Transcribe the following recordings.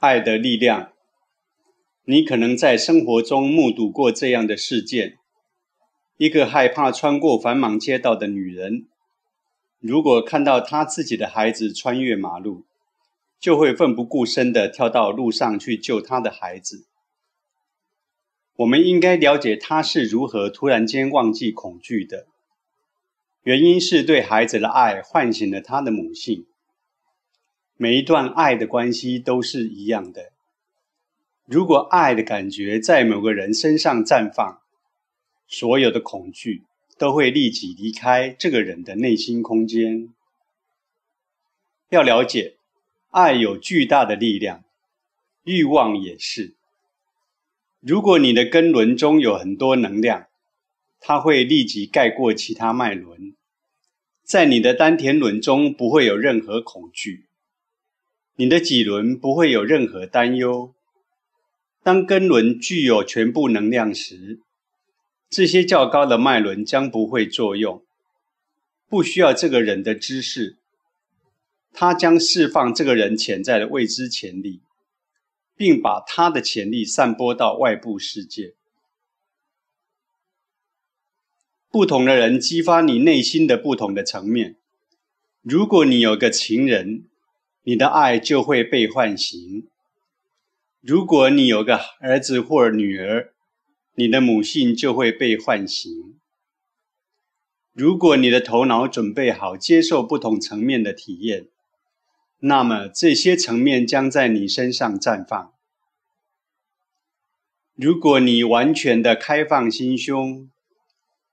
爱的力量。你可能在生活中目睹过这样的事件：一个害怕穿过繁忙街道的女人，如果看到她自己的孩子穿越马路，就会奋不顾身地跳到路上去救她的孩子。我们应该了解她是如何突然间忘记恐惧的。原因是对孩子的爱唤醒了他的母性。每一段爱的关系都是一样的。如果爱的感觉在某个人身上绽放，所有的恐惧都会立即离开这个人的内心空间。要了解，爱有巨大的力量，欲望也是。如果你的根轮中有很多能量，它会立即盖过其他脉轮。在你的丹田轮中不会有任何恐惧，你的脊轮不会有任何担忧。当根轮具有全部能量时，这些较高的脉轮将不会作用，不需要这个人的知识，它将释放这个人潜在的未知潜力，并把他的潜力散播到外部世界。不同的人激发你内心的不同的层面。如果你有个情人，你的爱就会被唤醒；如果你有个儿子或女儿，你的母性就会被唤醒。如果你的头脑准备好接受不同层面的体验，那么这些层面将在你身上绽放。如果你完全的开放心胸。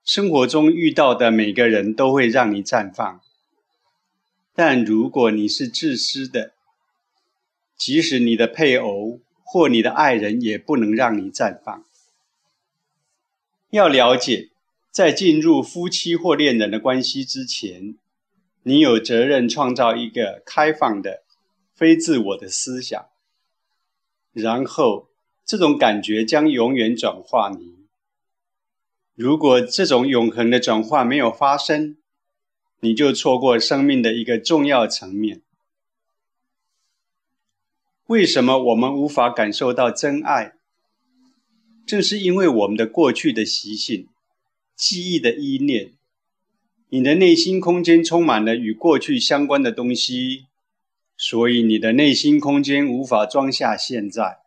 生活中遇到的每个人都会让你绽放，但如果你是自私的，即使你的配偶或你的爱人也不能让你绽放。要了解，在进入夫妻或恋人的关系之前，你有责任创造一个开放的、非自我的思想，然后这种感觉将永远转化你。如果这种永恒的转化没有发生，你就错过生命的一个重要层面。为什么我们无法感受到真爱？正是因为我们的过去的习性、记忆的依恋，你的内心空间充满了与过去相关的东西，所以你的内心空间无法装下现在。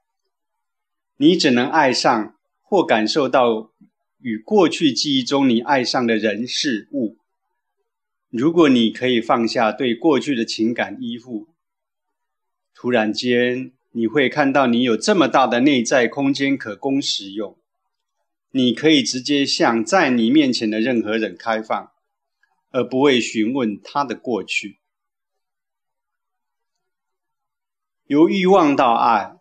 你只能爱上或感受到。与过去记忆中你爱上的人事物，如果你可以放下对过去的情感依附，突然间你会看到你有这么大的内在空间可供使用，你可以直接向在你面前的任何人开放，而不会询问他的过去。由欲望到爱。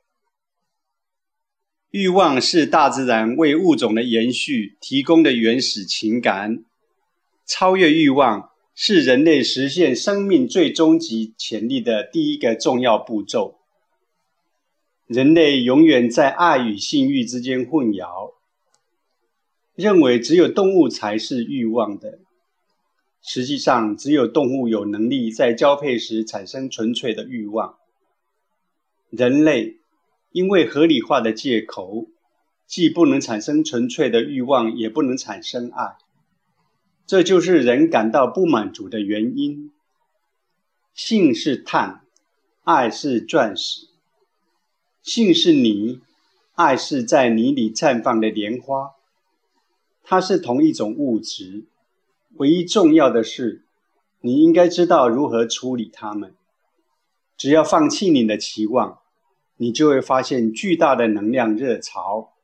欲望是大自然为物种的延续提供的原始情感。超越欲望是人类实现生命最终极潜力的第一个重要步骤。人类永远在爱与性欲之间混淆，认为只有动物才是欲望的。实际上，只有动物有能力在交配时产生纯粹的欲望。人类。因为合理化的借口，既不能产生纯粹的欲望，也不能产生爱，这就是人感到不满足的原因。性是碳，爱是钻石；性是泥，爱是在泥里绽放的莲花。它是同一种物质，唯一重要的是，你应该知道如何处理它们。只要放弃你的期望。你就会发现巨大的能量热潮，